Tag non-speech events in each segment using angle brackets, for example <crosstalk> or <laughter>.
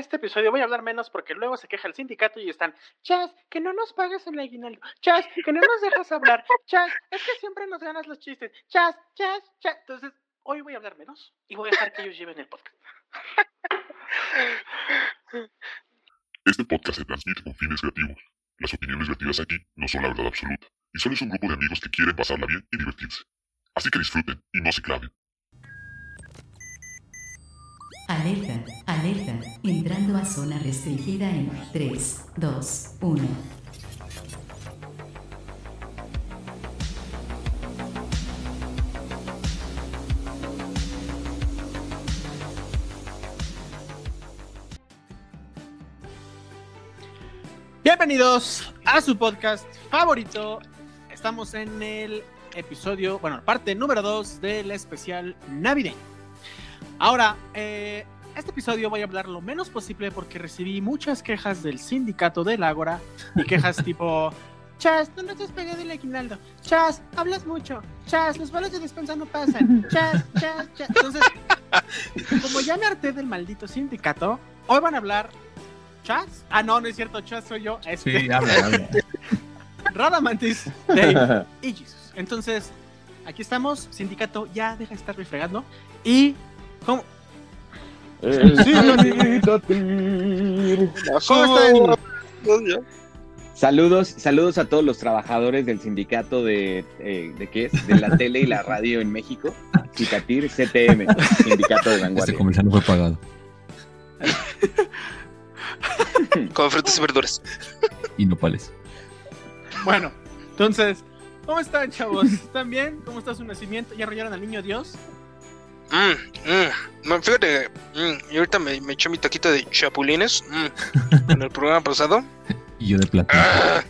este episodio voy a hablar menos porque luego se queja el sindicato y están, Chas, que no nos pagues el aguinaldo, Chas, que no nos dejas hablar, Chas, es que siempre nos ganas los chistes, Chas, Chas, Chas. Entonces, hoy voy a hablar menos y voy a dejar que ellos lleven el podcast. Este podcast se transmite con fines creativos. Las opiniones vertidas aquí no son la verdad absoluta, y solo es un grupo de amigos que quieren pasarla bien y divertirse. Así que disfruten y no se claven. Alerta, alerta, entrando a zona restringida en 3, 2, 1. Bienvenidos a su podcast favorito. Estamos en el episodio, bueno, parte número 2 del especial navideño. Ahora, eh, este episodio voy a hablar lo menos posible porque recibí muchas quejas del sindicato del Ágora y quejas <laughs> tipo, Chas, no te has pegado el aguinaldo. Chas, hablas mucho. Chas, los balas de despensa no pasan. Chas, chas, chas. Entonces, como ya me harté del maldito sindicato, hoy van a hablar Chas. Ah, no, no es cierto, Chas soy yo. Este, Sí, habla, habla. <laughs> Radamantis, Dave y Jesus. Entonces, aquí estamos. Sindicato, ya deja de estarme fregando. Y. ¿Cómo, ¿Cómo están? Saludos, saludos a todos los trabajadores del sindicato de, eh, ¿de qué es? De la <laughs> tele y la radio en México. Cicatir CTM, Sindicato de Este Vanguardia. comercial no fue pagado. <laughs> Con frutas y verduras. Y nopales. Bueno, entonces, ¿cómo están, chavos? ¿Están bien? ¿Cómo está su nacimiento? ¿Ya arrollaron al niño Dios? Mm, mm. No, fíjate, mm, y ahorita me, me eché mi taquito de chapulines mm, <laughs> en el programa pasado. Y yo de plata. Ah,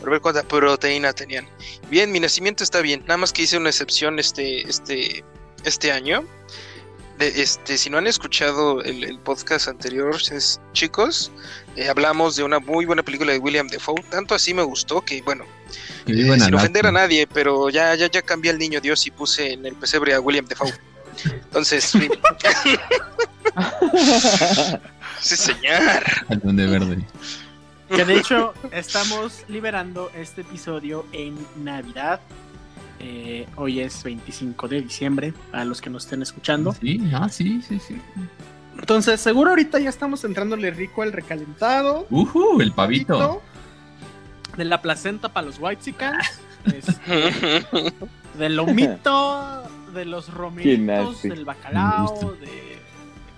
por ver cuánta proteína tenían. Bien, mi nacimiento está bien. Nada más que hice una excepción este, este, este año. De, este, si no han escuchado el, el podcast anterior, es- chicos, eh, hablamos de una muy buena película de William Defoe. Tanto así me gustó que, bueno, eh, sin ofender a nadie, pero ya, ya, ya cambié al niño Dios y puse en el pesebre a William Defoe. Entonces, <laughs> sí, sí, señor. Al duende verde. Que de hecho, estamos liberando este episodio en Navidad. Eh, hoy es 25 de diciembre, para los que nos estén escuchando. Sí, ah, sí, sí, sí. Entonces, seguro ahorita ya estamos entrándole rico al recalentado. Ujú, el pavito. De la placenta para los whitesicans. <laughs> este, del lomito, de los romeritos, del bacalao, de, de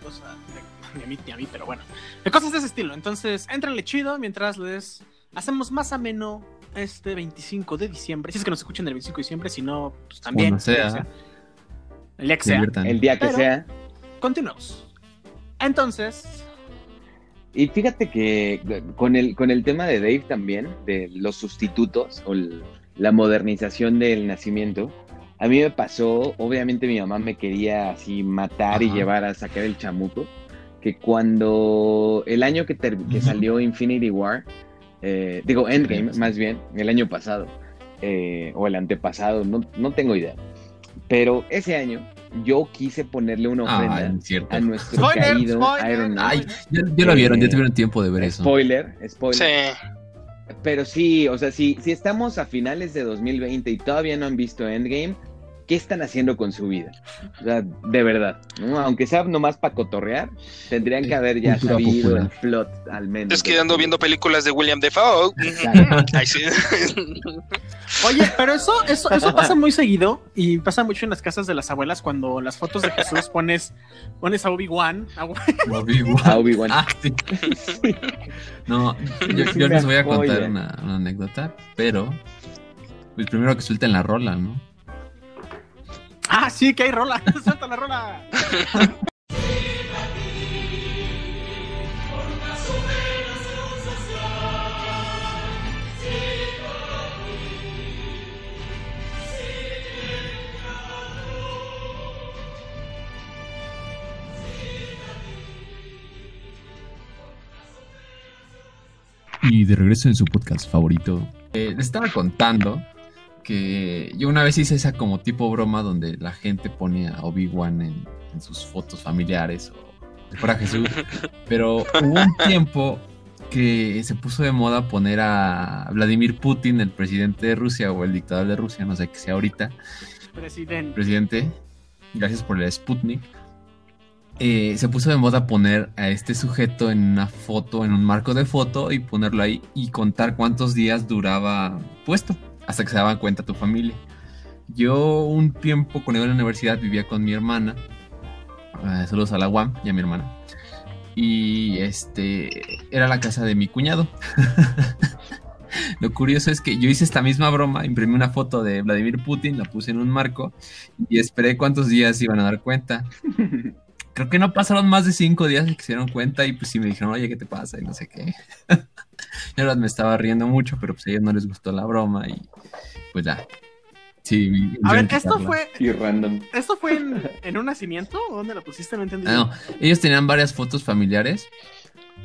cosas. De, ni a mí ni a mí, pero bueno. De cosas de ese estilo. Entonces, entrenle chido mientras les hacemos más ameno este 25 de diciembre. Si es que nos escuchan el 25 de diciembre, si no, pues también. Sea. el día que El día que Se sea. El día que Pero- sea. Continuamos. Entonces, Y fíjate que con el, con el tema de Dave también, de los sustitutos o el- la modernización del nacimiento, a mí me pasó, obviamente mi mamá me quería así matar y llevar a sacar el chamuco, que cuando el año que, ter- que Ujú. salió Infinity War, eh, digo Endgame más bien, el año pasado, eh, o el antepasado, no, no tengo idea, pero ese año yo quise ponerle una Ah, ofrenda a nuestro Spoiler, caído spoiler. Iron Man. Ay, ya, ya lo vieron, ya Eh, tuvieron tiempo de ver eso. Spoiler, spoiler. Sí. Pero sí, o sea, si, si estamos a finales de 2020 y todavía no han visto Endgame, ¿qué están haciendo con su vida? O sea, de verdad, ¿no? Aunque sea nomás para cotorrear, tendrían que haber ya Cultura sabido popular. el plot al menos. Es que ando viendo películas de William Defoe. Ay, sí. Oye, pero eso, eso, eso pasa muy seguido y pasa mucho en las casas de las abuelas cuando las fotos de Jesús pones, pones a Obi-Wan. a- Obi-Wan. Obi-Wan. Ah, sí. No, yo, yo les voy a contar una, una anécdota, pero pues primero que suelten la rola, ¿no? Ah, sí, que hay rola. <laughs> Suelta la rola. Y de regreso en su podcast favorito, eh, les estaba contando que yo una vez hice esa como tipo broma donde la gente pone a Obi-Wan en, en sus fotos familiares o fuera Jesús. <laughs> Pero hubo un tiempo que se puso de moda poner a Vladimir Putin, el presidente de Rusia o el dictador de Rusia, no sé qué sea ahorita, Presidente. presidente, gracias por el Sputnik, eh, se puso de moda poner a este sujeto en una foto, en un marco de foto y ponerlo ahí y contar cuántos días duraba puesto hasta que se daban cuenta tu familia. Yo un tiempo cuando iba a la universidad vivía con mi hermana, eh, saludos a la UAM y a mi hermana, y este era la casa de mi cuñado. <laughs> Lo curioso es que yo hice esta misma broma, imprimí una foto de Vladimir Putin, la puse en un marco y esperé cuántos días iban a dar cuenta. <laughs> Creo que no pasaron más de cinco días y que se dieron cuenta y pues sí me dijeron, oye, ¿qué te pasa? Y no sé qué. <laughs> La verdad me estaba riendo mucho, pero pues a ellos no les gustó la broma y pues ya. Sí, me- A ver, ¿esto fue, Y random. ¿esto fue en, en un nacimiento? ¿O dónde lo pusiste? No entendí. Ah, no, ellos tenían varias fotos familiares.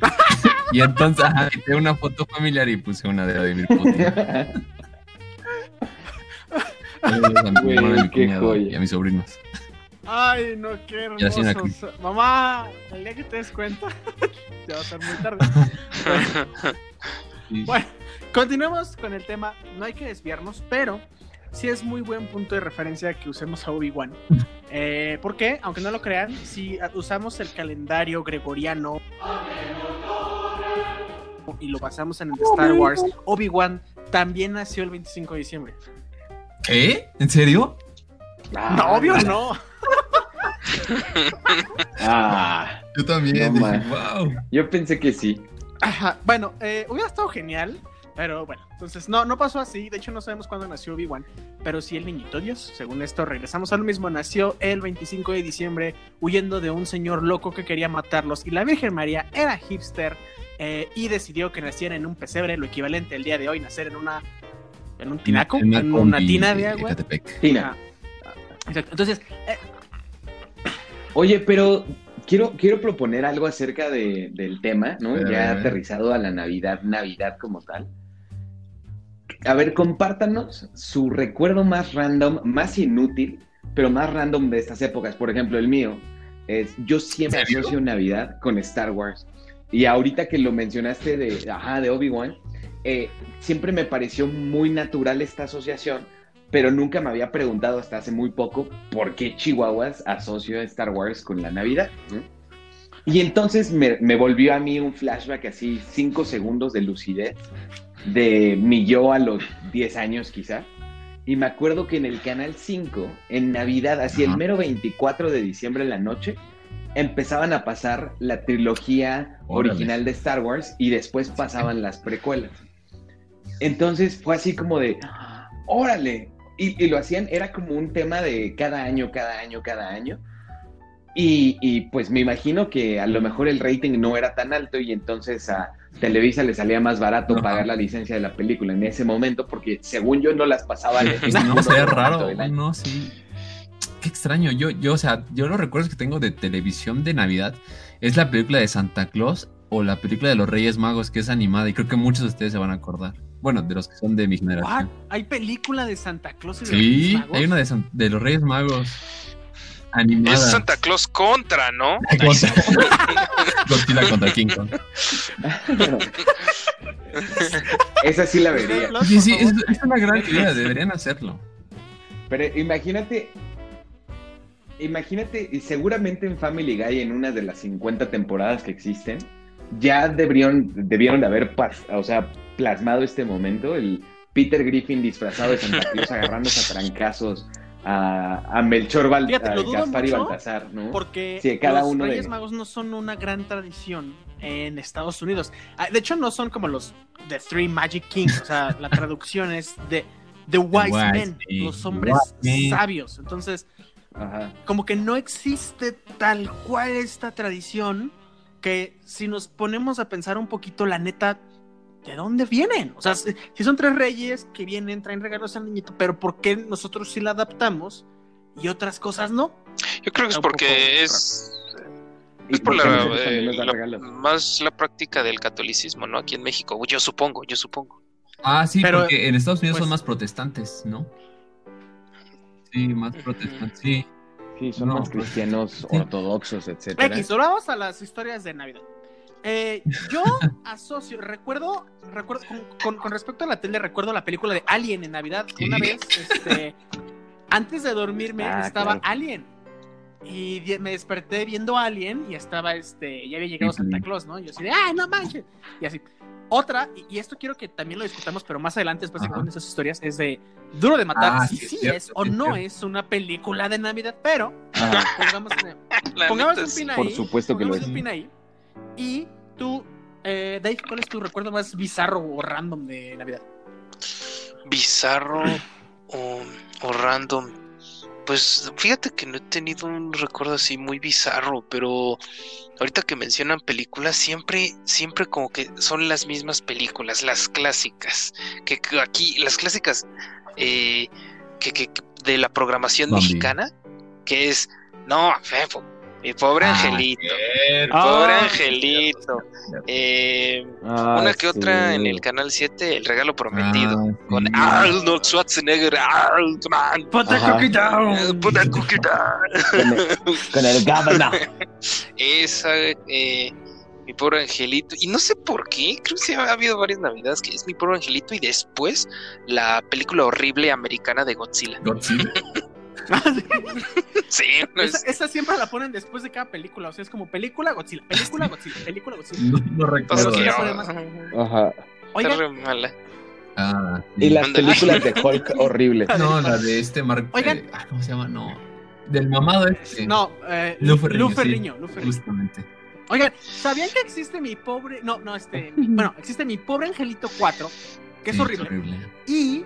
<laughs> y entonces ajá, quité una foto familiar y puse una de Vladimir Putin. <laughs> Saludos a mi Güey, hermano, a mi qué cuñado joya. Y a mis sobrinos. Ay, no, qué sí, hermoso. Mamá, el día que te des cuenta, <laughs> ya va a ser muy tarde. Sí. <laughs> Bueno, continuemos con el tema. No hay que desviarnos, pero sí es muy buen punto de referencia que usemos a Obi-Wan. <laughs> Eh, porque, aunque no lo crean, si usamos el calendario gregoriano y lo basamos en el de Star Wars, Obi-Wan también nació el 25 de diciembre. ¿Qué? ¿En serio? No, obvio no. <laughs> Ah, Yo también. No, wow. yo pensé que sí. Ajá, Bueno, eh, hubiera estado genial, pero bueno, entonces no, no pasó así. De hecho, no sabemos cuándo nació Obi-Wan, pero sí el niñito Dios. Según esto, regresamos a lo mismo. Nació el 25 de diciembre huyendo de un señor loco que quería matarlos. Y la Virgen María era hipster eh, y decidió que naciera en un pesebre, lo equivalente al día de hoy, nacer en una. En un tinaco, en, una tina de agua. Tina. Exacto. Entonces, eh, Oye, pero quiero, quiero proponer algo acerca de- del tema, ¿no? A Ya aterrizado a la Navidad, Navidad como tal. A ver, compártanos su recuerdo más random, más inútil, pero más random de estas épocas. Por ejemplo, el mío es, yo siempre asocio Navidad con Star Wars. Y ahorita que lo mencionaste de, ajá, de Obi-Wan, eh, siempre me pareció muy natural esta asociación, pero nunca me había preguntado hasta hace muy poco por qué Chihuahuas asocio a Star Wars con la Navidad. ¿no? Y entonces me, me volvió a mí un flashback así, cinco segundos de lucidez, de mi yo a los 10 años quizá. Y me acuerdo que en el Canal 5, en Navidad, así el mero 24 de diciembre en la noche, empezaban a pasar la trilogía Órale. original de Star Wars y después pasaban las precuelas. Entonces fue así como de, órale. Y, y lo hacían, era como un tema de cada año, cada año, cada año. Y, y, pues me imagino que a lo mejor el rating no era tan alto y entonces a Televisa le salía más barato pagar la licencia de la película en ese momento porque según yo no las ningún <laughs> no, sería raro. No, sí. Qué extraño. Yo, yo, o sea, yo los recuerdos que tengo de televisión de Navidad es la película de Santa Claus o la película de los Reyes Magos, que es animada, y creo que muchos de ustedes se van a acordar. Bueno, de los que son de mi ¿what? generación. ¿Hay película de Santa Claus y de los Sí, Reyes Magos? hay una de, San- de los Reyes Magos. Animada. Es Santa Claus contra, ¿no? <laughs> Contra- <laughs> Godzilla contra King Kong. <laughs> Esa sí la vería. Sí, sí, es una gran idea, deberían hacerlo. Pero imagínate, imagínate, y seguramente en Family Guy, en una de las 50 temporadas que existen, ya debieron, debieron de haber pas- o sea, plasmado este momento, el Peter Griffin disfrazado de Santa <laughs> Claus agarrándose a trancazos a, a Melchor, Val- Fíjate, a Gaspar y Baltasar, ¿no? Porque Sí, cada los uno de- Reyes Magos no son una gran tradición en Estados Unidos. Ah, De hecho, no son como los The Three Magic Kings. O sea, <laughs> la traducción es de The Wise, Wise Men, los hombres sabios. Entonces, Ajá. como que no existe tal cual esta tradición que si nos ponemos a pensar un poquito, la neta, ¿de dónde vienen? O sea, si son tres reyes que vienen, traen regalos al niñito, pero ¿por qué nosotros sí la adaptamos y otras cosas no? Yo creo que es porque es, por la, eh, la- más la práctica del catolicismo, ¿no? Aquí en México. Yo supongo, yo supongo. Ah, sí, Pero, porque en Estados Unidos pues- son más protestantes, ¿no? Sí, más protestantes, sí. Sí, son No, más pues, cristianos sí. ortodoxos, etcétera. X, ahora vamos a las historias de Navidad. Eh, yo asocio, recuerdo, recuerdo con, con- con respecto a la tele, recuerdo la película de Alien en Navidad. Una vez, este, antes de dormirme, Ah, estaba claro. Alien. Y me desperté viendo Alien y estaba este, ya había llegado Santa. Claus, ¿no? Y yo así de, ¡ay, no manches! Y así. Otra, y, esto quiero que también lo discutamos, pero más adelante, después de que esas historias, es de Duro de Matar, Ah, si sí, sí, es o no es una película de Navidad, pero Ajá. pongamos, <laughs> pongamos un pin ahí. Por supuesto que lo pongamos es. un pin ahí. Y tú, eh, Dave, ¿cuál es tu recuerdo más bizarro o random de Navidad? bizarro o, o random. Pues fíjate que no he tenido un recuerdo así muy bizarro, pero ahorita que mencionan películas, siempre, siempre como que son las mismas películas, las clásicas. Que, que aquí, las clásicas eh, que, que- que de la programación Bambi. mexicana, que es, no, Fefo, mi pobre Ah, angelito, mi Ah, pobre sí, angelito. Eh, Ah, una que otra en el canal 7, El Regalo Prometido. Ah, sí. Con Arnold Schwarzenegger. Arnold, man. Put Ajá. cookie Eh, down. Put a cookie <laughs> down. Con el, con el. <laughs> Esa, eh, mi pobre angelito. Y no sé por qué, creo que sí ha habido varias navidades que es mi pobre angelito. Y después la película horrible americana de Godzilla. Godzilla. <laughs> <laughs> Sí, no esa, es esa siempre la ponen después de cada película. O sea, es como película Godzilla, película Godzilla, película Godzilla. No, no recuerdo. Fue más. Ajá. Oigan, re mala. Ah, sí. Y las películas de Hulk <laughs> horribles. No, la de este Mark. Oigan. eh, ah, ¿Cómo se llama? No. Del mamado este. no, eh, Lu Lu Ferrigno, sí. Ferrigno, Lu Ferrigno. Justamente. Oigan, ¿sabían que existe mi pobre. No, no, este. mi- <laughs> bueno, existe mi pobre angelito 4, que es Sí, horrible. Y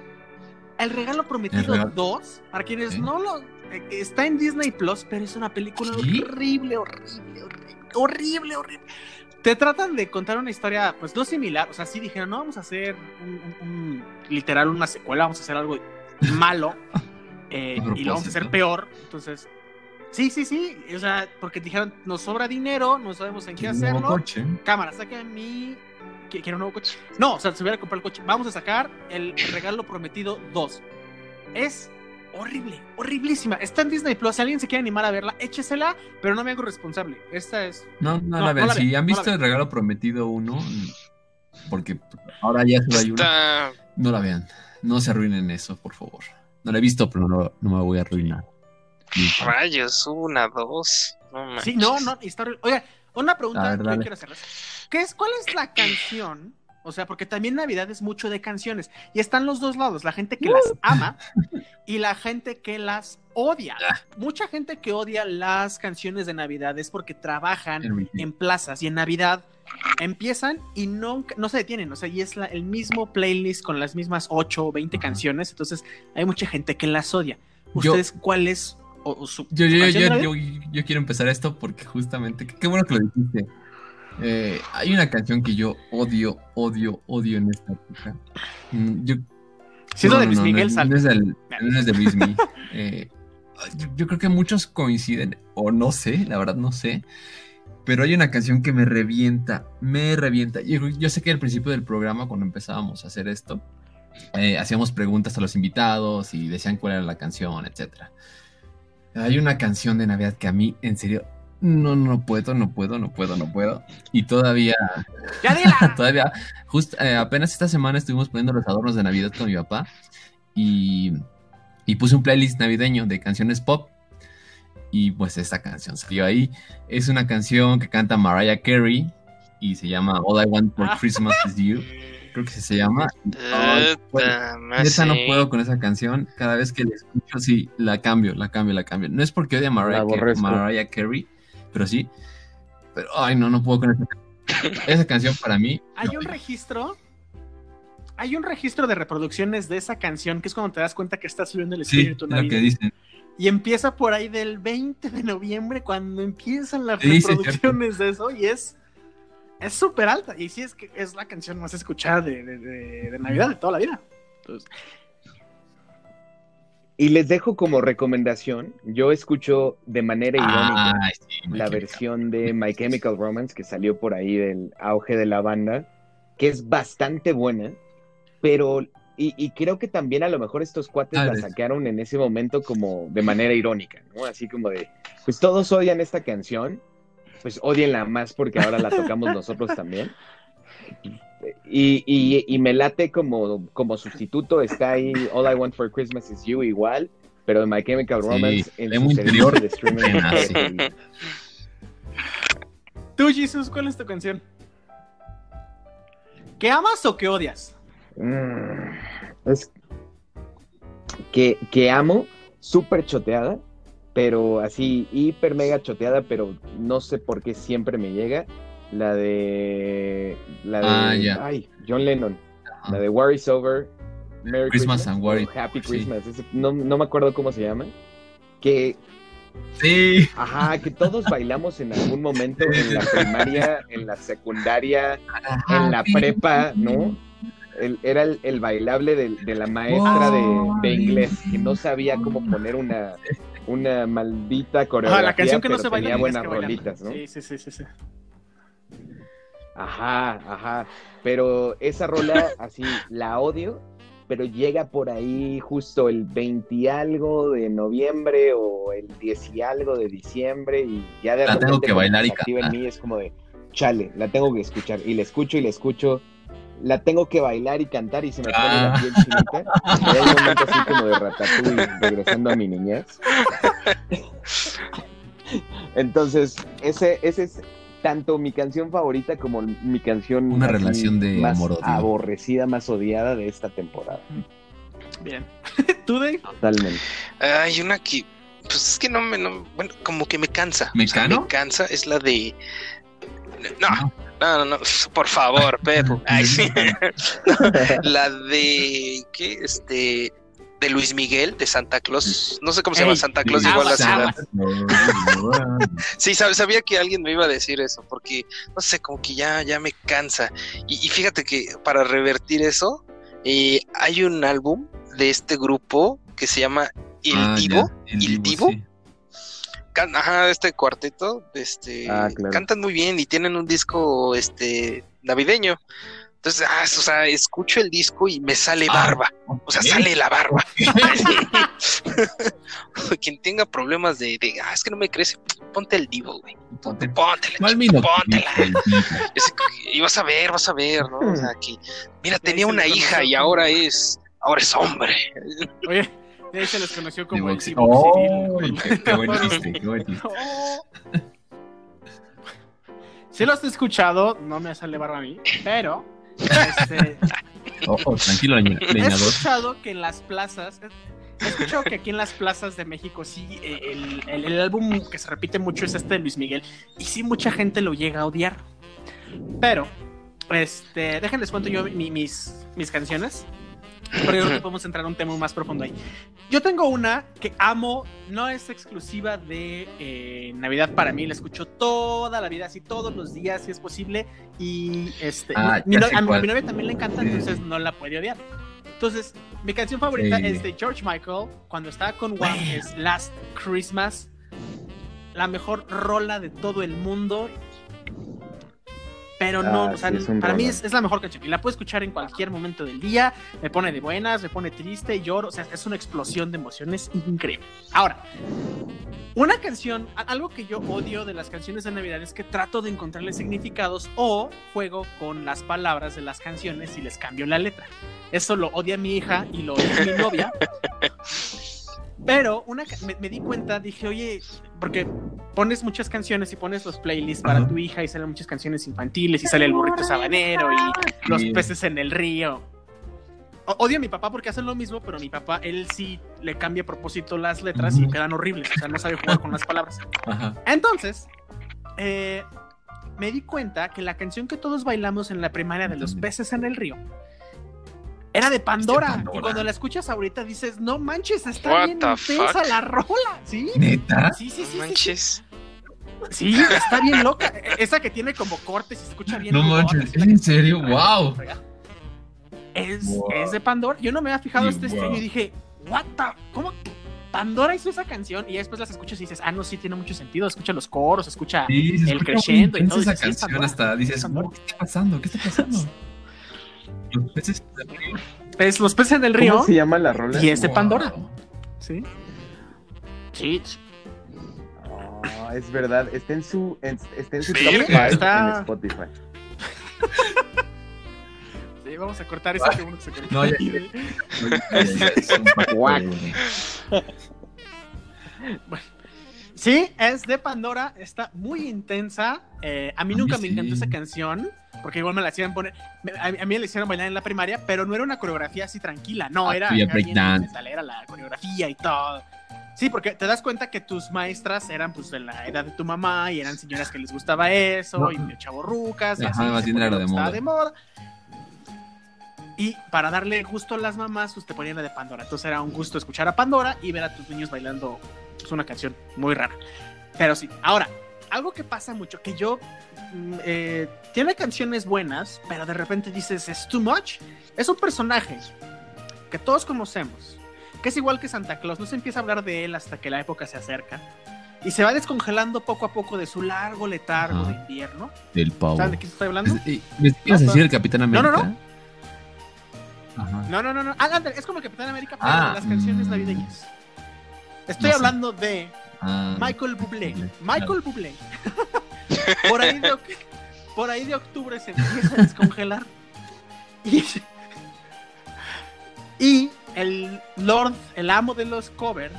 El regalo prometido El regalo- 2, para quienes no lo. eh, Está en Disney Plus, pero es una película ¿Sí? horrible, horrible, horrible, horrible, horrible. Te tratan de contar una historia, pues no similar. O sea, sí dijeron, no vamos a hacer un, un- un- literal una secuela, vamos a hacer algo malo <laughs> eh, y lo vamos a hacer peor. Entonces, sí, sí, sí. O sea, porque dijeron, nos sobra dinero, no sabemos en qué hacerlo. Cámara, saquen mi. Quiero un nuevo coche. No, o sea, se hubiera comprado el coche. Vamos a sacar el regalo prometido 2. Es horrible, horriblísima. Está en Disney Plus. Si alguien se quiere animar a verla, échesela, pero no me hago responsable. Esta es. No, no, No, la vean. no si han visto el regalo prometido uno, porque ahora ya hay uno, Está. no la vean. No se arruinen eso, por favor. No la he visto, pero no, no me voy a arruinar. Rayos, una, dos. No manches. Sí, no, no, está. Oiga, una pregunta ver, que quiero hacerles. ¿Qué es, ¿Cuál es la canción? O sea, porque también Navidad es mucho de canciones. Y están los dos lados, la gente que las ama y la gente que las odia. Mucha gente que odia las canciones de Navidad es porque trabajan en plazas y en Navidad empiezan y no, no se detienen, o sea, y es la- el mismo playlist con las mismas 8 o 20 Ajá. canciones, entonces hay mucha gente que las odia. Yo- ¿Ustedes cuál es o- o su, Yo, yo, yo, yo, yo quiero empezar esto porque justamente, qué bueno que lo dijiste. Eh, hay una canción que yo odio, odio, odio en esta época. Mm, Yo, Si es no, lo de Luis no, Miguel, no, no es del- no es de Luis Miguel. <laughs> Eh, yo, yo creo que muchos coinciden, o no sé, la verdad no sé. Pero hay una canción que me revienta, me revienta. Yo, yo sé que al principio del programa, cuando empezábamos a hacer esto, eh, hacíamos preguntas a los invitados y decían cuál era la canción, etcétera. Hay una canción de Navidad que a mí, en serio, no, no puedo, no puedo, no puedo, no puedo. Y todavía, ¡Ya dila! <laughs> todavía, justo apenas esta semana estuvimos poniendo los adornos de Navidad con mi papá y, y puse un playlist navideño de canciones pop. Y pues esta canción salió ahí. Es una canción que canta Mariah Carey y se llama All I Want for Ah. Christmas is You. Creo que se llama. Puta, más Neta no puedo con esa canción. Cada vez que la escucho, sí, la cambio, la cambio, la cambio. No es porque odie a. Mariah Carey, pero sí. Pero, ay, no, no puedo con esa canción. Esa canción para mí. <laughs> Hay no, un registro. Hay un registro de reproducciones de esa canción que es cuando te das cuenta que está subiendo el sí, espíritu es lo que navideño. dicen. Y empieza por ahí del 20 de noviembre cuando empiezan las Sí, sí, reproducciones de eso y es es súper alta. Y sí es que es la canción más escuchada de, de- de- de Navidad de toda la vida. Entonces, Y les dejo como recomendación, yo escucho de manera irónica sí, la versión de My Chemical Romance que salió por ahí del auge de la banda, que es bastante buena, pero y, y creo que también a lo mejor estos cuates la sacaron en ese momento como de manera irónica, ¿no? Así como de, pues todos odian esta canción, pues odienla más porque ahora la tocamos nosotros también. Y, y, y me late como, como sustituto, está ahí All I Want for Christmas is You igual, pero de My Chemical Sí, Romance en su interior. de streaming. Sí. Tú, Jesus, ¿cuál es tu canción? ¿Qué amas o qué odias? Mm, es que, que amo, súper choteada, pero así hiper mega choteada, pero no sé por qué siempre me llega. La de. La de. Ah, ya. Ay, John Lennon. Ajá. La de War is Over. Merry Christmas Christmas, and War is- Happy sí. Christmas. ese- no, no me acuerdo cómo se llama. Que, Sí. ajá, que todos <laughs> bailamos en algún momento en la primaria, en la secundaria, en la prepa, ¿no? El- era el, el bailable de, de la maestra de, de inglés, que no sabía cómo poner una, una maldita coreografía, Ajá, la canción que no se baila buenas rolitas, ¿no? Sí, sí, sí, sí, sí. Ajá, ajá. Pero esa rola, <laughs> así, la odio, pero llega por ahí justo el 20 y algo de noviembre o el 10 y algo de diciembre y ya de La tengo repente que como bailar y activa en cantar. mí es como de, chale, la tengo que escuchar. Y la escucho y la escucho. La tengo que bailar y cantar y se me pone la Ah. piel chinita. Y hay un momento así como de ratatouille regresando a mi niñez. <laughs> Entonces, ese, ese es tanto mi canción favorita como mi canción Una relación de más aborrecida, más odiada de esta temporada. Bien. <laughs> ¿Tú, Dave? Totalmente. Hay una que, pues es que no me, no- bueno, como que me cansa. O sea, ¿Mecano? me cansa, es la de. No, no, no, no, <laughs> por favor, Pepo. <laughs> Ay, sí. No, la de. ¿Qué? Este. De Luis Miguel, de Santa Claus. No sé cómo se llama Ey, Santa Claus, a la ciudad. Sí, sab- sabía que alguien me iba a decir eso, porque no sé, como que ya, ya me cansa. Y, y fíjate que para revertir eso, eh, hay un álbum de este grupo que se llama El Ah, ya, Divo. El ¿El Divo, Divo? sí. Can- Ajá, este cuarteto, este, Ah, claro. cantan muy bien y tienen un disco, este, navideño. Entonces, ah, o sea, escucho el disco y me sale Ah, barba. O sea, sale la barba. <laughs> <laughs> Quien tenga problemas de, de, ah, es que no me crece, ponte el divo, güey. Ponte- Póntela, ¿Cuál chico, póntela. <laughs> Es y vas a ver, vas a ver, ¿no? O sea, que, mira, tenía una hija y ahora es, ahora es hombre. Oye, de ahí se les conoció como el ¡Oh! qué, qué buen chiste, qué buen chiste. Sí los he escuchado, no me sale barba a mí, pero este, Oh, oh, tranquilo, leña- he leñador. escuchado que en las plazas, he escuchado que aquí en las plazas de México sí, el, el- el álbum que se repite mucho es este de Luis Miguel, y sí mucha gente lo llega a odiar. Pero, este, déjenles cuento yo mi- mis, mis canciones, pero yo creo que podemos entrar a un tema más profundo ahí. Yo tengo una que amo, no es exclusiva de eh, Navidad para mí, la escucho toda la vida, así todos los días, si es posible. Y este, Ah, mi, no- a mi- novia también le encanta, Sí. entonces no la puede odiar. Entonces, mi canción favorita Sí. es de George Michael, cuando estaba con Wham, es Last Christmas, la mejor rola de todo el mundo. Pero no, Ah, o sea, sí, para mí es, es la mejor canción y la puedo escuchar en cualquier momento del día. Me pone de buenas, me pone triste, lloro. O sea, es una explosión de emociones increíble. Ahora, una canción, algo que yo odio de las canciones de Navidad es que trato de encontrarle significados o juego con las palabras de las canciones y les cambio la letra. Eso lo odia mi hija y lo odia mi novia. <laughs> Pero una, me, me di cuenta, dije, oye, porque pones muchas canciones y pones los playlists para tu hija y salen muchas canciones infantiles y sale el burrito sabanero y los peces en el río. O- Odio a mi papá porque hacen lo mismo, pero mi papá, él sí le cambia a propósito las letras y quedan horribles. O sea, no sabe jugar con las palabras. Entonces, eh, me di cuenta que la canción que todos bailamos en la primaria de los peces en el río era de Pandora. Pandora. Y cuando la escuchas ahorita dices, no manches, está What bien intensa fuck? la rola. ¿Sí? ¿Neta? Sí, sí, sí, No sí, sí. manches. Sí, está bien loca. E- Esa que tiene como cortes y se escucha bien. No manches, ¿en serio? ¡Wow! Es, Wow. es de Pandora. Yo no me había fijado este wow. estreno y dije, what the, ¿cómo? Pandora hizo esa canción y después las escuchas y dices, ah, no, sí tiene mucho sentido. Escucha los coros, escucha. Sí, El escucha crescendo y todo, esa dices, sí, canción hasta dices, Pandora. "Wow, ¿qué está pasando? ¿Qué está pasando? Los peces del río. Es Los peces en el río ¿Cómo se llama la rola? y es de Wow. Pandora. ¿Sí? Sí. Oh, es verdad, está en su, en- está en su top Está- en Spotify. Sí, vamos a cortar eso. que bueno que se cortó. No, ya- <laughs> Es un de- Sí, es de Pandora, está muy intensa. eh, a mí A mí nunca me sí. encantó esa canción, porque igual me la hacían poner. A, a mí me la hicieron bailar en la primaria, pero no era una coreografía así tranquila, no, Ah, era. metal, Era la coreografía y todo. Sí, porque te das cuenta que tus maestras eran pues de la edad de tu mamá y eran señoras que les gustaba eso No. y medio chavorrucas. y Ajá, así, se bien era de moda. de moda. Y para darle gusto a las mamás, pues te ponían la de Pandora. Entonces era un gusto escuchar a Pandora y ver a tus niños bailando pues, una canción muy rara. Pero sí, ahora, algo que pasa mucho, que yo... mm, eh, tiene canciones buenas, pero de repente dices, es too much. Es un personaje que todos conocemos, que es igual que Santa Claus. No se empieza a hablar de él hasta que la época se acerca. Y se va descongelando poco a poco de su largo letargo Ajá. de invierno. Del pavo. ¿Saben de qué estoy hablando? Es- eh, ¿Me decir el Capitán No, no, América? no. Ajá. No, no, no, no. Ah, ándale, es como el Capitán América, pero Ah, de las canciones navideñas. Estoy No sé. hablando de Ah, Michael Bublé. Michael Bublé. <laughs> por, ahí de, oc- por ahí de octubre se empieza a descongelar. <laughs> Y, y el Lord, el amo de los covers,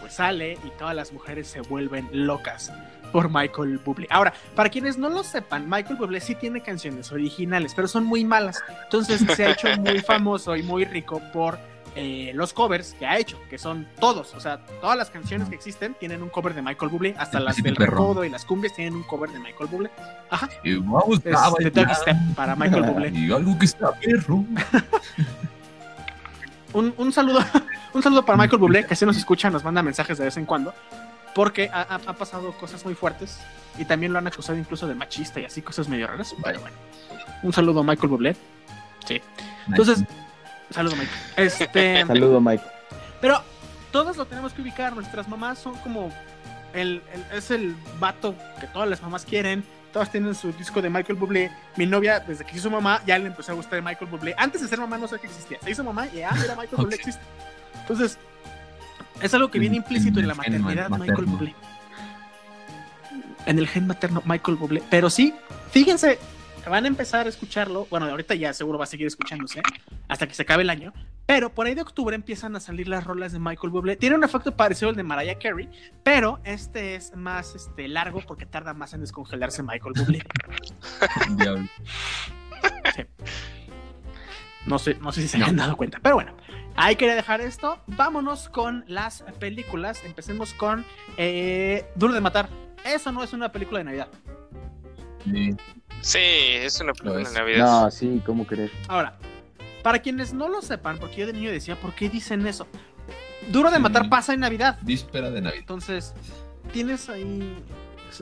pues sale y todas las mujeres se vuelven locas por Michael Bublé. Ahora, para quienes no lo sepan, Michael Bublé sí tiene canciones originales, pero son muy malas. Entonces se ha hecho muy <laughs> famoso y muy rico por eh, los covers que ha hecho, que son todos, o sea, todas las canciones que existen tienen un cover de Michael Bublé, hasta El las del recodo y las cumbias tienen un cover de Michael Bublé. Ajá, y vamos es a bailar. Step para Michael Bublé. <laughs> Y algo que está perro. <laughs> Un, un saludo, <laughs> un saludo para Michael Bublé, que si nos escucha, nos manda mensajes de vez en cuando, porque ha, ha- ha pasado cosas muy fuertes y también lo han acusado incluso de machista y así, cosas medio raras. Pero bueno, un saludo a Michael Bublé. Sí, entonces, saludo Michael. Este, <laughs> Saludo, Mike. pero todos lo tenemos que ubicar, nuestras mamás son como el, el- es el vato que todas las mamás quieren. Todas tienen su disco de Michael Bublé. Mi novia, desde que hizo mamá, ya le empezó a gustar de Michael Bublé. Antes de ser mamá no sé que existía. Se hizo mamá y ah, mira, Michael Bublé <laughs> Ok. existe. Entonces, es algo que viene En- implícito en, en la maternidad, Michael. Bublé. En el gen materno, Michael Bublé. Pero sí, fíjense, van a empezar a escucharlo. Bueno, ahorita ya seguro va a seguir escuchándose hasta que se acabe el año. Pero por ahí de octubre empiezan a salir las rolas de Michael Bublé. Tiene un efecto parecido al de Mariah Carey, pero este es más este, largo porque tarda más en descongelarse Michael Bublé. <laughs> Diablo. No sé, no sé si se No. han dado cuenta, pero bueno. Ahí quería dejar esto. Vámonos con las películas. Empecemos con eh, Duro de Matar. Eso no es una película de Navidad. Sí. Sí, es una película de Navidad. No, sí, ¿cómo crees? Ahora, para quienes no lo sepan, porque yo de niño decía, ¿por qué dicen eso? Duro de Matar Sí. pasa en Navidad. Víspera de Navidad. Entonces, tienes ahí.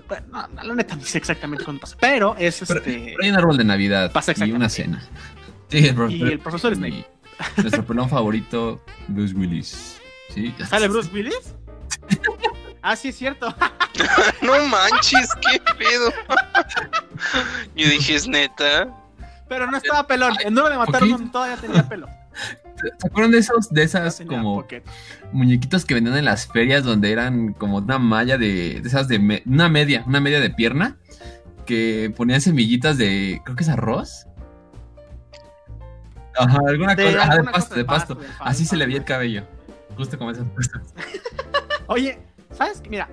bueno, no, no, la neta no sé exactamente cuándo pasa. Pero es Pero, este. pero hay un árbol de Navidad Pasa y una exactamente. cena. Sí, el profesor, Y el profesor Snape. y Nuestro pelón favorito, Bruce Willis. Sí, ¿Sale. Bruce Willis? <laughs> Ah, sí, es cierto. <laughs> <laughs> No manches, qué pedo. <laughs> Yo dije, es neta. Pero no estaba pelón. En Duro de Matar Ok. no, todavía tenía pelo. ¿Se acuerdan de esos, de esas como pocket. muñequitos que vendían en las ferias donde eran como una malla de, de esas de me- una media, una media de pierna que ponían semillitas de, creo que es arroz. Ajá, alguna De cosa, ajá, de alguna pasto, cosa de de pasto. Así se le veía el cabello, justo como esas cosas. Oye, ¿sabes? Mira,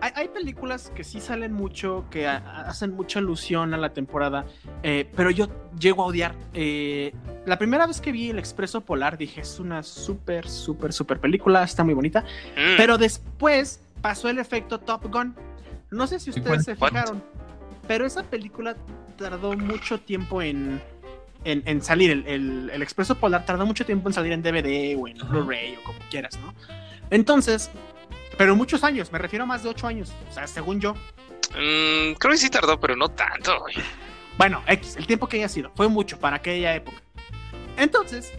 hay, hay películas que sí salen mucho, que a- hacen mucha alusión a la temporada, eh, pero yo llego a odiar. Eh, la primera vez que vi El Expreso Polar dije, es una súper, súper, súper película, está muy bonita. Mm, Pero después pasó el efecto Top Gun. No sé si ¿Y ustedes se fijaron, pero esa película tardó mucho tiempo en, en, en salir. El, el- el Expreso Polar tardó mucho tiempo en salir en DVD o en. Blu-ray o como quieras, ¿no? Entonces, pero muchos años, me refiero a más de ocho años, o sea, según yo. mm, creo que sí tardó, pero no tanto. güey. Bueno, X, el tiempo que haya sido, fue mucho para aquella época. Entonces,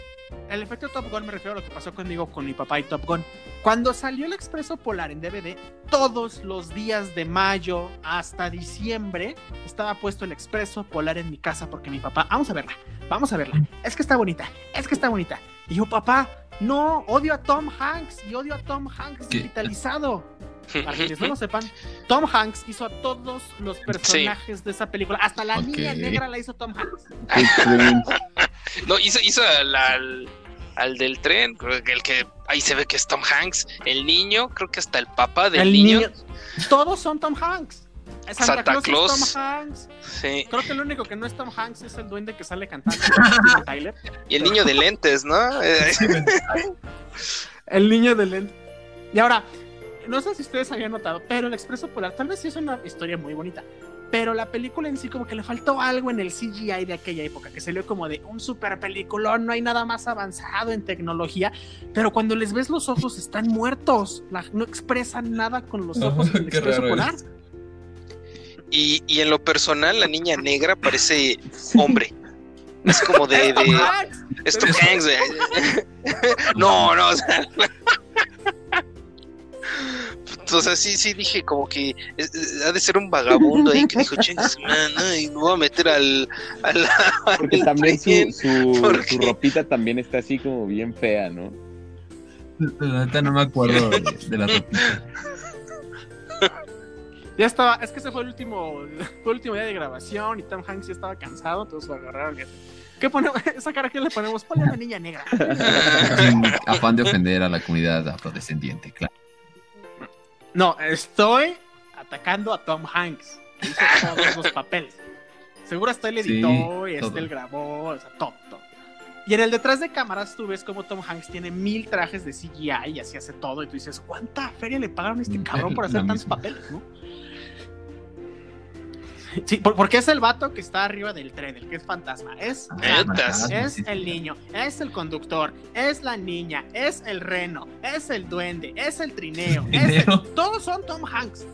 el efecto Top Gun me refiero a lo que pasó conmigo con mi papá y Top Gun. Cuando salió el Expreso Polar en DVD, todos los días de mayo hasta diciembre estaba puesto el Expreso Polar en mi casa porque mi papá, vamos a verla, vamos a verla. Es que está bonita, es que está bonita. Y yo, papá, no, odio a Tom Hanks y odio a Tom Hanks ¿Qué? digitalizado. <laughs> Para quienes no lo sepan, Tom Hanks hizo a todos los personajes de esa película. Hasta la Ok. niña negra la hizo Tom Hanks. <laughs> No, hizo, hizo al, al, del tren, creo que el que ahí se ve que es Tom Hanks, el niño, creo que hasta el papá del El niño. niño- Todos son Tom Hanks. Santa, Santa Claus, Claus. es Tom Hanks. Sí. Creo que el único que no es Tom Hanks es el duende que sale cantando. <laughs> Tyler. Y el niño de lentes, ¿no? <laughs> <laughs> El niño de lente. Y ahora, no sé si ustedes habían notado, pero el Expreso Polar tal vez sí es una historia muy bonita. Pero la película en sí como que le faltó algo en el CGI de aquella época, que salió como de un super peliculón, no hay nada más avanzado en tecnología, pero cuando les ves los ojos están muertos, la- no expresan nada con los ojos del Qué Expreso raro Polar. es. Y, y en lo personal, la niña negra parece <laughs> hombre. Es como de. de güey. <laughs> No, no, o sea. O sea, sí, sí dije como que es- es- ha de ser un vagabundo ahí que dijo, chingas, man, no, y me voy a meter al. al Porque al también tren". su, su, ropita también está así como bien fea, ¿no? La neta no me acuerdo de, de la ropita. Ya estaba, es que ese fue el último, fue el último día de grabación y Tom Hanks ya estaba cansado, entonces lo agarraron. y- ¿Qué ponemos? <laughs> Esa cara que le ponemos, ponle a la niña negra. <laughs> Afán de ofender a la comunidad afrodescendiente, claro. No, estoy atacando a Tom Hanks. que Hizo <laughs> todos los papeles. Seguro hasta él Sí, editó y hasta él grabó, o sea, todo, todo. Y en el detrás de cámaras tú ves como Tom Hanks tiene mil trajes de CGI y así hace todo. Y tú dices, ¿cuánta feria le pagaron a este cabrón por <laughs> hacer tantos papeles, no? Sí, por- porque es el vato que está arriba del tren, el que es fantasma. Es Netas. Ah, es sí, sí. el niño, es el conductor, es la niña, es el reno, es el duende, es el trineo, es el- todos son Tom Hanks.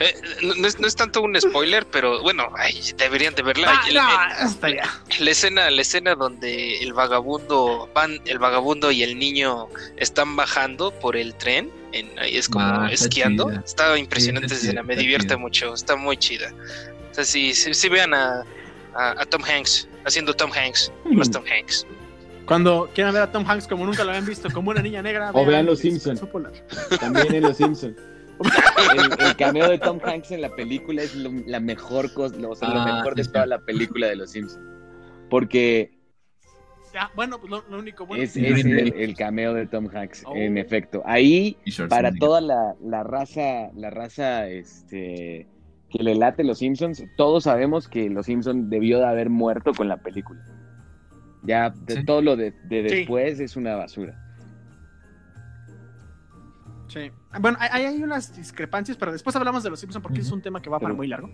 Eh, no, es, no es tanto un spoiler, pero bueno, ay, deberían de verla. Ah, El- no, el- hasta ya. la escena, la escena donde el vagabundo van, el vagabundo y el niño están bajando por el tren, en, ahí es como Ah, está esquiando. chida. Está impresionante Sí, está escena, me divierte mucho, está muy chida. Sea, sí, sí vean a, a, a Tom Hanks haciendo Tom Hanks, y más Tom Hanks. Cuando quieran ver a Tom Hanks como nunca lo habían visto, como una niña negra. O vean Los el Simpson. Expreso Polar. También en Los Simpsons. <laughs> El, el cameo de Tom Hanks en la película es lo- la mejor cosa, o sea, lo Ah, mejor de toda la película de Los Simpsons. Porque Ya, bueno, pues lo, lo único bueno. es, es el, <laughs> el cameo de Tom Hanks, Oh. en efecto. Ahí, para toda la, la raza, la raza este, que le late Los Simpsons, todos sabemos que Los Simpsons debió de haber muerto con la película. Ya de Sí. todo lo de, de Sí. después es una basura. Sí. Bueno, hay, hay unas discrepancias, pero después hablamos de los Simpsons porque es un tema que va para Pero- muy largo.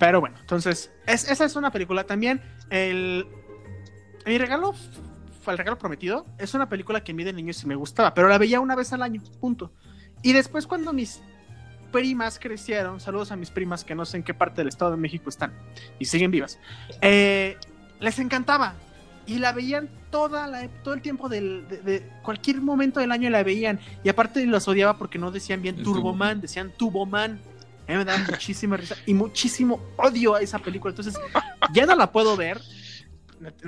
Pero bueno, entonces, es- esa es una película. También, el. Mi regalo fue el regalo prometido. Es una película que a mí de niño sí me gustaba, pero la veía una vez al año, punto. Y después, cuando mis primas crecieron, saludos a mis primas que no sé en qué parte del Estado de México están y siguen vivas, eh, les encantaba. Y la veían toda la, todo el tiempo del, de, de cualquier momento del año la veían. Y aparte los odiaba porque no decían bien Turboman, decían Tuboman. A mí me da muchísima risa y muchísimo odio a esa película. Entonces, ya no la puedo ver.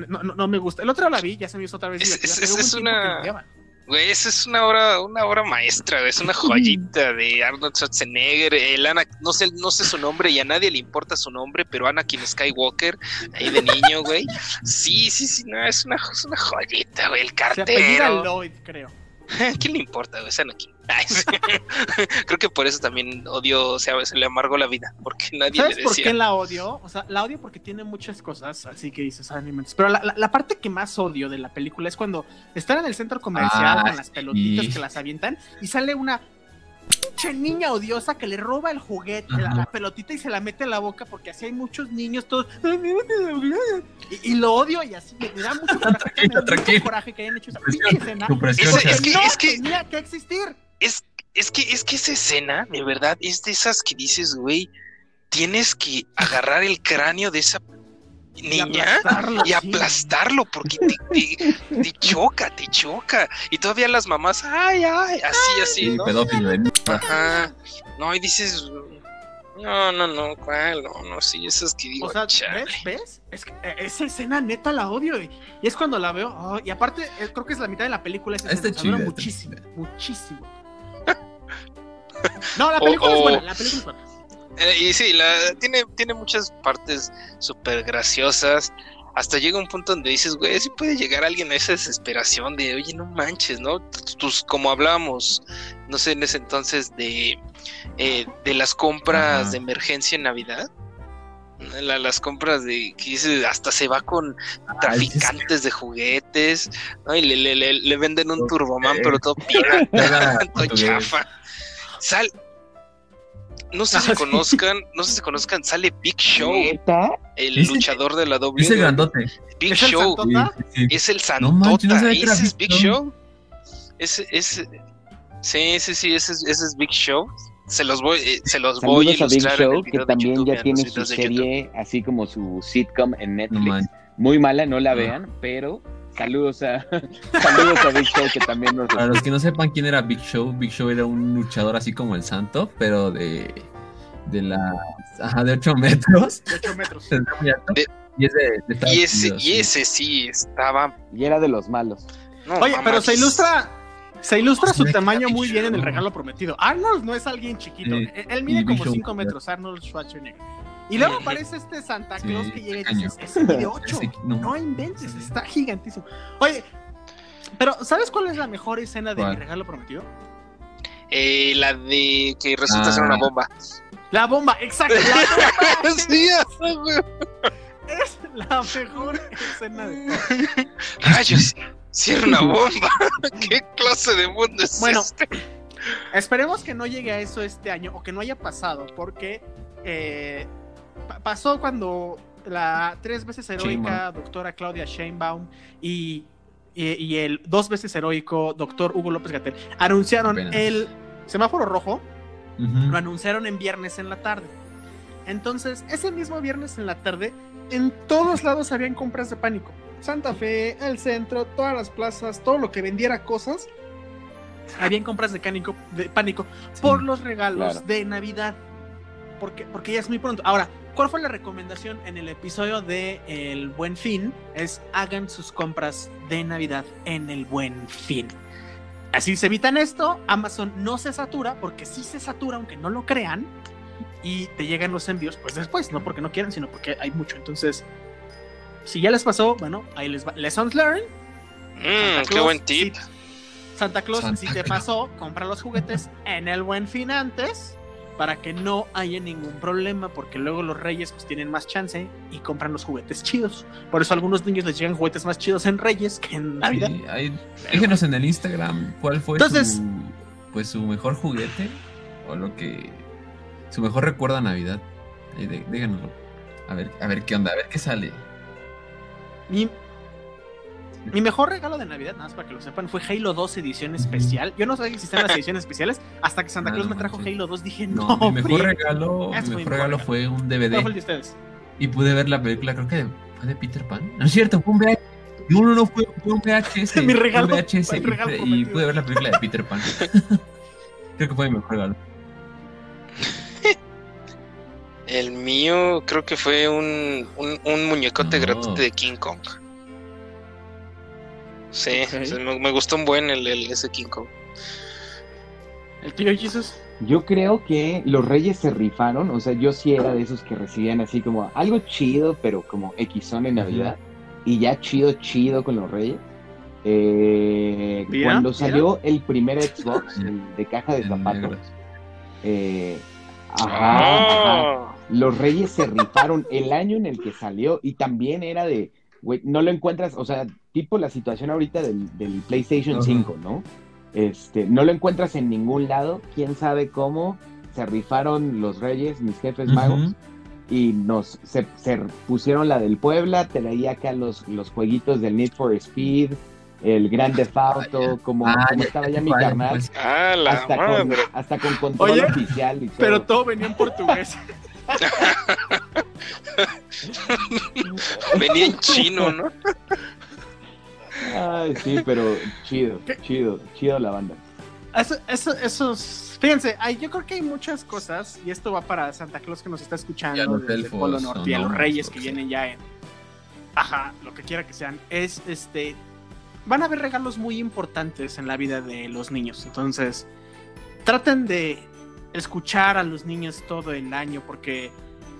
No, no- no me gusta. El otro la vi, ya se me hizo otra vez. Es- es- es un que una-. Güey, esa es una obra, una obra maestra, güey, es una joyita de Arnold Schwarzenegger, el Ana, no sé, no sé su nombre y a nadie le importa su nombre, pero Anakin Skywalker, ahí de niño, güey. Sí, sí, sí, no, es una, es una joyita, güey, el Se cartero. Lloyd, creo. <laughs> ¿Quién le importa, güey? Es <laughs> Anakin. <laughs> Creo que por eso también odio, o sea, se le amargó la vida, porque nadie ¿Sabes le por decía. qué la odio? O sea, la odio porque tiene muchas cosas, así que dices, "Ay, no inventes". Pero la, la- la parte que más odio de la película es cuando están en el centro comercial Ah, con las pelotitas sí. que las avientan y sale una pinche niña odiosa que le roba el juguete, la, pelotita y se la mete en la boca porque así hay muchos niños todos. Y, y lo odio y así me, me da mucho <laughs> coraje, me da mucho coraje que hayan hecho esa pinche escena. es que- no es que- tenía que existir. Es, es que, es que esa escena, de verdad, es de esas que dices, güey, tienes que agarrar el cráneo de esa niña aplastarlo, y sí. aplastarlo porque te, te- te choca, te choca. Y todavía las mamás, ay, ay, así, así, Sí, ¿no? pedófilo, ¿eh? Ajá. No, y dices, no, no, no, ¿cuál? No, no, sí, esas que digo, O sea, chale. ¿ves? ¿Ves? Es que eh, esa escena neta la odio. Y, y es cuando la veo. oh, y aparte, eh, creo que es la mitad de la película. Esa Está escena, muchísimo. chida. Muchísimo. <laughs> No, la O- película es o- buena. La película es buena. Eh, y sí, la, tiene, tiene muchas partes súper graciosas. Hasta llega un punto donde dices, güey, sí puede llegar alguien a esa desesperación de, oye, no manches, ¿no? Tus, como hablábamos, no sé, en ese entonces de, eh, de las compras Ajá. de emergencia en Navidad. La- las compras de que dice hasta se va con traficantes de juguetes ¿no? y le, le, le, le venden un turboman pero todo pirata <laughs> todo chafa sal no sé si Ah, sí. conozcan no sé si conozcan sale Big Show ¿Neta? el Ese- luchador de la W Ese grandote. Big ¿Es el Show? ¿Tota? Sí, sí, es el No manches, no Santota que era ese es Big Big Show. Ese ese sí sí sí ese, es- ese es Big Show se los voy eh, se los voy a Saludos a Big ilustrar en el Show, que también YouTube, ya tiene su serie, así como su sitcom en No Netflix. manches. Muy mala, no la vean, pero saludos a <laughs> saludos a Big Show, que también nos Para los que no sepan quién era Big Show, Big Show era un luchador así como el santo, pero de, de la ajá, de 8 metros. De 8 metros. <laughs> De- y es de, de Estados y ese Unidos, y sí. ese sí estaba Y era de los malos. no, Oye, pero se ilustra. Se ilustra Sí, su tamaño muy bien en el regalo prometido. Arnold no es alguien chiquito. Él, mide como Show, 5 claro. metros, Arnold Schwarzenegger. Y luego aparece este Santa Sí, Claus que llega y dices, ese mide 8. <laughs> Ese- no. No inventes, está gigantísimo. Oye, pero ¿sabes cuál es la mejor escena de ¿Cuál? mi regalo prometido? Eh, la de que resulta ser Ah. una bomba. La bomba, exacto. La bomba <laughs> sí, es la mejor escena de todo. Rayos, si era una <laughs> bomba. ¿Qué clase de mundo es Bueno, este? Esperemos que no llegue a eso este año o que no haya pasado, porque eh, pa- pasó cuando la tres veces heroica doctora Claudia Sheinbaum y, y- y el dos veces heroico doctor Hugo López Gatel anunciaron Apenas. el semáforo rojo, lo anunciaron en viernes en la tarde. Entonces, ese mismo viernes en la tarde, en todos lados habían compras de pánico. Santa Fe, el centro, todas las plazas, todo lo que vendiera cosas, habían compras de pánico, de pánico por los regalos claro. de Navidad. Porque, porque ya es muy pronto. Ahora, ¿cuál fue la recomendación en el episodio de El Buen Fin? Es hagan sus compras de Navidad en el Buen Fin. Así se evitan esto, Amazon no se satura, porque sí se satura, aunque no lo crean, y te llegan los envíos pues después, no porque no quieran, sino porque hay mucho. Entonces, si ya les pasó, bueno, ahí les va. Lessons learned. Mm, Santa qué Claus, buen tip. Santa Claus, Santa si te Claus. pasó, compra los juguetes en el buen fin antes para que no haya ningún problema, porque luego los reyes pues tienen más chance y compran los juguetes chidos. Por eso a algunos niños les llegan juguetes más chidos en Reyes que en Navidad. Sí, ahí- déjenos en el Instagram cuál fue Entonces- su, pues su mejor juguete o lo que su mejor recuerdo a Navidad. Ahí dé- díganoslo. A ver, a ver qué onda, a ver qué sale. Mi, mi mejor regalo de Navidad, nada más para que lo sepan, fue Halo 2 edición especial. Yo no sabía que existían las <laughs> ediciones especiales hasta que Santa Ah, Claus no me trajo. Halo 2. Dije, No, no, mi mejor Fri". regalo, mi fue mi mejor regalo fue un ¿Cuál DVD fue el de ustedes? y pude ver la película, creo que de, fue de Peter Pan. No es cierto, fue un VHS. No, no, no, fue, fue un VHS. <laughs> Mi regalo, un VHS fue el y, regalo y pude ver la película de Peter Pan. <laughs> creo que fue mi mejor regalo. El mío creo que fue un, un, un muñecote No. gratis de King Kong. Sí, me, me gustó un buen el, el- ese King Kong. ¿El tío Jesus? Yo creo que los reyes se rifaron, o sea, yo sí era de esos que recibían así como algo chido, pero como Xon en Navidad, y ya chido, chido con los reyes. Eh, cuando salió el primer Xbox, el de caja de zapatos, eh, ajá, ajá, los reyes se rifaron el año en el que salió y también era de, güey, no lo encuentras, o sea, tipo la situación ahorita del, del PlayStation Ajá. 5, ¿no? Este, no lo encuentras en ningún lado, quién sabe cómo se rifaron los reyes, mis jefes magos, y nos se, se pusieron la del Puebla, traía acá los, los jueguitos del Need for Speed, el Grande Theft Auto, como, Ah, como estaba ya mi vaya, carnal, pues, ah, hasta con, hasta con control Oye, oficial y todo. Pero todo venía en portugués. <laughs> Venía en chino, ¿no? <laughs> Ay, sí, pero chido, chido, chido la banda. Eso, eso, esos, fíjense, hay, yo creo que hay muchas cosas, y esto va para Santa Claus que nos está Y a escuchando los desde el Polo Norte y a los reyes lo que vienen ya en, ajá, lo que quiera que sean, es este, van a haber regalos muy importantes en la vida de los niños, entonces traten de escuchar a los niños todo el año porque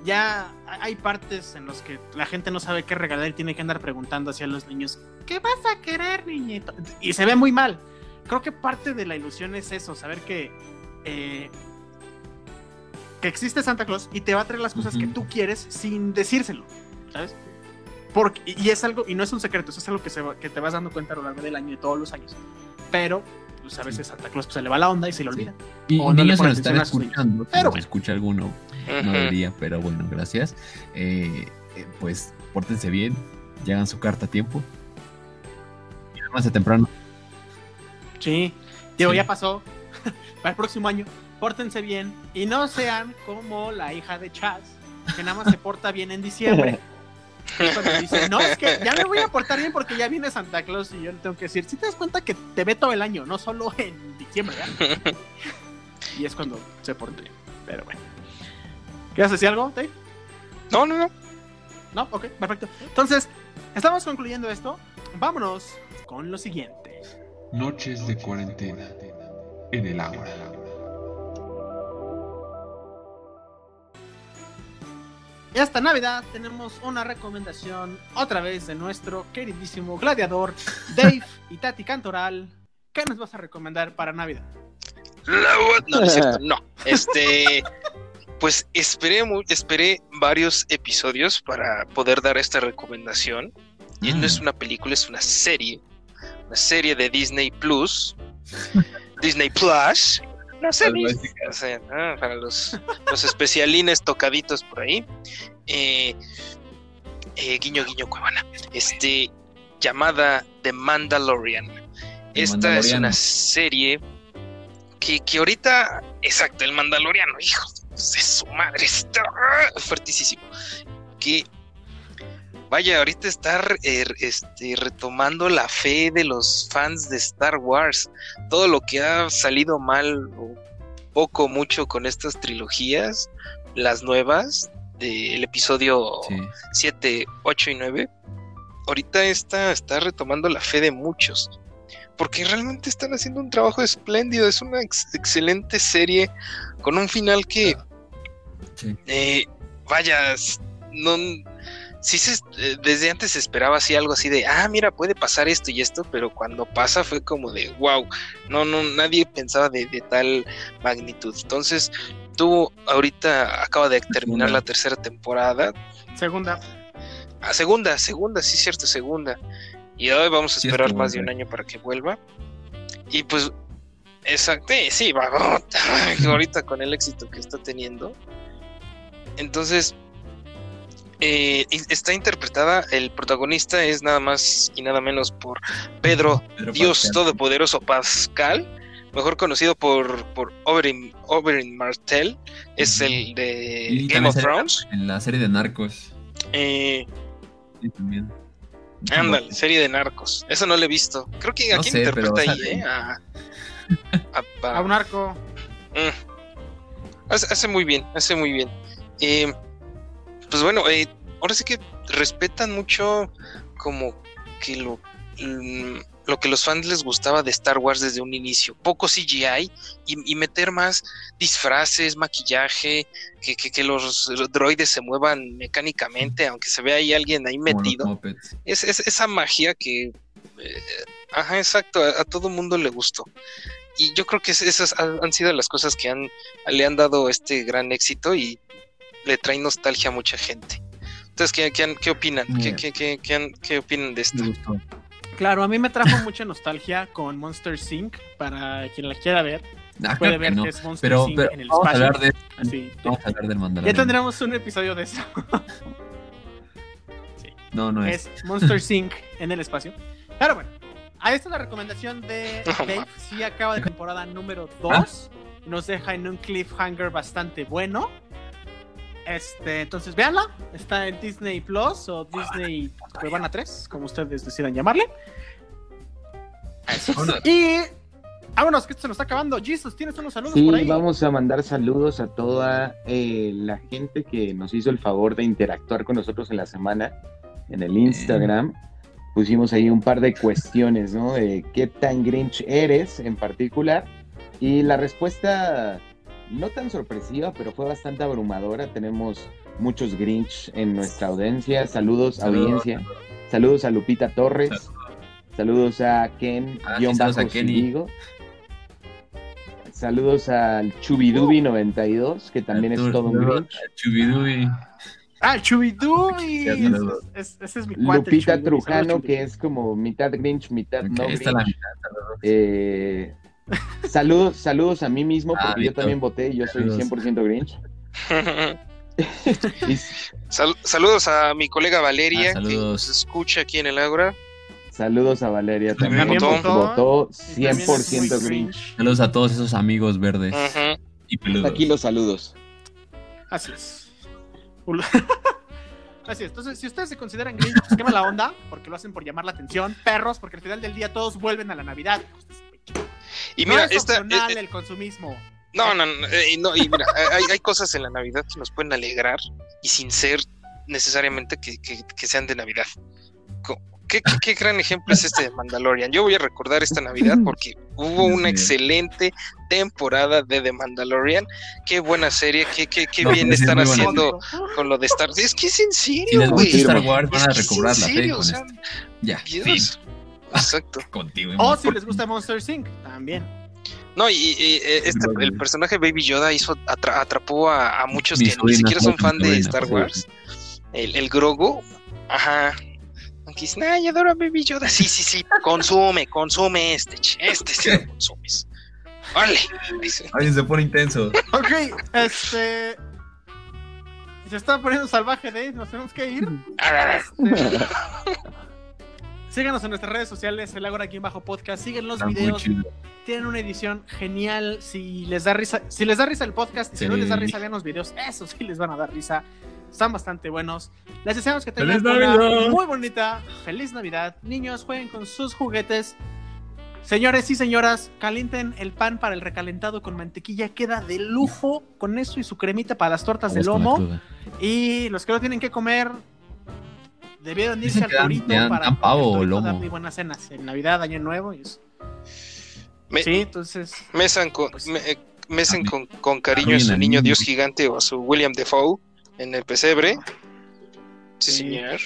ya hay partes en las que la gente no sabe qué regalar y tiene que andar preguntando hacia los niños, ¿qué vas a querer, niñito? Y se ve muy mal. Creo que parte de la ilusión es eso, saber que, eh, que existe Santa Claus y te va a traer las cosas Ujú. que tú quieres sin decírselo, ¿sabes? Porque, y es algo, y no es un secreto, eso es algo que, se que te vas dando cuenta a lo largo del año y todos los años. Pero, pues a veces Santa Claus pues, se le va la onda y se le olvida. Y O no le escuchando. Bueno. escucha alguno, no debería, pero bueno, gracias. Eh, eh, pues pórtense bien, llegan su carta a tiempo. Y además temprano. Sí, digo, Sí. ya pasó. <laughs> Para el próximo año, pórtense bien y no sean como la hija de Chaz, que nada más se porta bien en diciembre. <laughs> Cuando dice, no, es que ya me voy a portar bien porque ya viene Santa Claus y yo le tengo que decir, si te das cuenta que te ve todo el año, no solo en diciembre, ¿ya? <laughs> Y es cuando se porta bien. Pero bueno. ¿Quieres decir algo, Dave? No, no, no. No, ok, perfecto. Entonces, estamos concluyendo esto. Vámonos con lo siguiente. Noches de cuarentena en el agua. Esta Navidad tenemos una recomendación otra vez de nuestro queridísimo gladiador <laughs> Dave y Tati Cantoral. ¿Qué nos vas a recomendar para Navidad? La No, no es cierto, no. Este, <laughs> pues esperé, esperé varios episodios para poder dar esta recomendación. Y no es una película, es una serie. Una serie de Disney Plus. <laughs> Disney Plus. Una serie. O sea, ah, para los, los especialines tocaditos por ahí. Eh, eh, guiño, guiño, cuevana. Este, llamada The Mandalorian. Esta es una serie que, que ahorita, exacto, el Mandaloriano, hijo de su madre, está fuertísimo. Que vaya, ahorita está eh, este, retomando la fe de los fans de Star Wars. Todo lo que ha salido mal, o poco, mucho con estas trilogías, las nuevas, del episodio Sí. 7, 8 y 9, ahorita está, está retomando la fe de muchos. Porque realmente están haciendo un trabajo espléndido. Es una ex- excelente serie con un final que, Sí. eh, vaya, no, sí se, eh, desde antes se esperaba así algo así de, ah, mira, puede pasar esto y esto, pero cuando pasa fue como de, wow, no, no, nadie pensaba de, de tal magnitud. Entonces, tú ahorita acaba de terminar Segunda. la tercera temporada, Segunda. a segunda, segunda, sí, cierto, segunda. Y hoy vamos a esperar más de un año para que vuelva. Y pues, exacto, eh, sí, va, <laughs> ahorita con el éxito que está teniendo. Entonces, eh, está interpretada, el protagonista es nada más y nada menos por Pedro, <laughs> Pedro Dios Pascal. Todopoderoso Pascal, mejor conocido por, por Oberyn, Oberyn Martell, es el de Y Game of Thrones. En la serie de Narcos. Eh, Sí, también. Ándale, serie de narcos. Eso no lo he visto. Creo que a No quién sé, interpreta pero ahí. ¿eh? A, a- a- A un arco. Mm. Hace, hace muy bien, hace muy bien. Eh, pues bueno, eh, ahora sí que respetan mucho como que lo, mm, lo que los fans les gustaba de Star Wars desde un inicio. Poco CGI y, y meter más disfraces, maquillaje, que, que, que los droides se muevan mecánicamente, aunque se vea ahí alguien ahí metido. Es, es esa magia que, eh, ajá, exacto, a, a todo mundo le gustó. Y yo creo que es- esas han, sido las cosas que han, le han dado este gran éxito y le traen nostalgia a mucha gente. Entonces, ¿qué, qué, qué opinan? ¿Qué, qué, qué, qué opinan de esto? Me gustó. Claro, a mí me trajo mucha nostalgia con Monster Inc. Para quien la quiera ver, Ah, puede creo que ver no. que es Monster Pero, Inc. pero en el vamos, a espacio. hablar de, Así, vamos a hablar del ya Mandalorian. tendremos un episodio de eso. <laughs> No, no es. es Monster Inc. en el espacio. Pero bueno, ahí está la recomendación de <laughs> Dave. Sí, acaba de temporada número Ah. 2. Nos deja en un cliffhanger bastante bueno. Este, entonces véanla. Está en Disney Plus o Disney Cuevana 3, como ustedes decidan llamarle. Y vámonos, que esto se nos está acabando. Jesus, ¿tienes unos saludos Sí, por ahí? vamos a mandar saludos a toda eh, la gente que nos hizo el favor de interactuar con nosotros en la semana en el Instagram. Pusimos ahí un par de cuestiones, ¿no? De qué tan Grinch eres en particular. Y la respuesta no tan sorpresiva, pero fue bastante abrumadora. Tenemos muchos Grinch en nuestra audiencia. Saludos, Saludos. audiencia. Saludos a Lupita Torres. Saludos a Ken, Ah, guion sí, saludos bajo a Kenny. Saludos al Chubidubi92, que también es todo un Grinch. Chubidubi. Ah, Chubidubi. Es- es- Ese es mi cuate. Lupita Chubidubi. Trujano, que es como mitad Grinch, mitad no Ahí está la Grinch. mitad. Eh, saludos, saludos a mí mismo, Ah, porque yo también voté y yo soy Saludos. 100% Grinch. <laughs> Sal- saludos a mi colega Valeria, Ah, que nos escucha aquí en el Ágora. saludos a Valeria también, También que votó. votó Y también es muy 100% Grinch. Saludos a todos esos amigos verdes y peludos. Aquí los saludos. Así es. <laughs> Así es. Entonces, si ustedes se consideran Grinch, pues qué mala onda, porque lo hacen por llamar la atención. Perros, porque al final del día todos vuelven a la Navidad. Y no mira, es esta, opcional eh, eh, el consumismo. no, no, no, eh, no, y mira, <laughs> hay, hay cosas en la Navidad que nos pueden alegrar y sin ser necesariamente que, que- que sean de Navidad. ¿Qué, qué, qué gran ejemplo es este de Mandalorian? Yo voy a recordar esta Navidad porque hubo una excelente temporada de The Mandalorian. Qué buena serie, qué, qué, qué No, bien están haciendo con lo de Star Es que es en Si les serio, güey. gusta Star. Wars, van a Es que es recobrar fe con o sea, esto. Ya, Dios. Exacto. <laughs> Contigo. O si les gusta Monster Inc. también. No, y, y, eh, este- el personaje Baby Yoda hizo atra- atrapó a, a muchos Mi que ni siquiera son fan de Star. Wars. El, el Grogu, ajá. Aunque dicen, ay, yo adoro a Baby Yoda. Sí, sí, sí, consume, consume este, este sí lo consumes. Vale. Alguien se pone intenso. Ok, este. Se está poniendo salvaje, Dave. Nos tenemos que ir. <laughs> Este, Síganos en nuestras redes sociales, el Ágora aquí en bajo podcast. Siguen los Está videos. Tienen una edición genial. Si les da risa, si les da risa el podcast y si no les da risa, vean los videos. Eso sí les van a dar risa. Están bastante buenos. Les deseamos que tengan ¡Feliz una muy bonita, feliz Navidad. Niños, jueguen con sus juguetes. Señores y señoras, calienten el pan para el recalentado con mantequilla. Queda de lujo con eso y su cremita para las tortas de Vamos lomo. Y los que no tienen que comer, debieron irse al que dan- para dan pavo porque el o torito lomo. da muy buenas cenas en Navidad, Año Nuevo. Y eso. Me- Sí, entonces. Mesan con, Pues- me- eh, con, con cariño a su niño niño. Dios gigante o a su William Defoe en el pesebre. Sí, Sí. señor.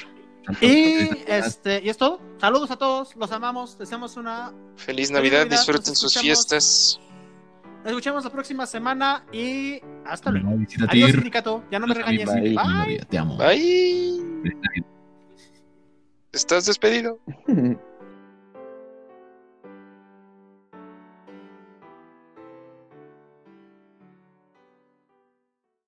Y este, y es todo. Saludos a todos, los amamos, deseamos una. Feliz Navidad, Navidad, disfruten sus fiestas. Nos escuchamos la próxima semana y hasta luego. No, Adiós, sindicato. Ya no me regañes. Bye. Feliz Te amo. Bye. ¿Estás despedido? <laughs>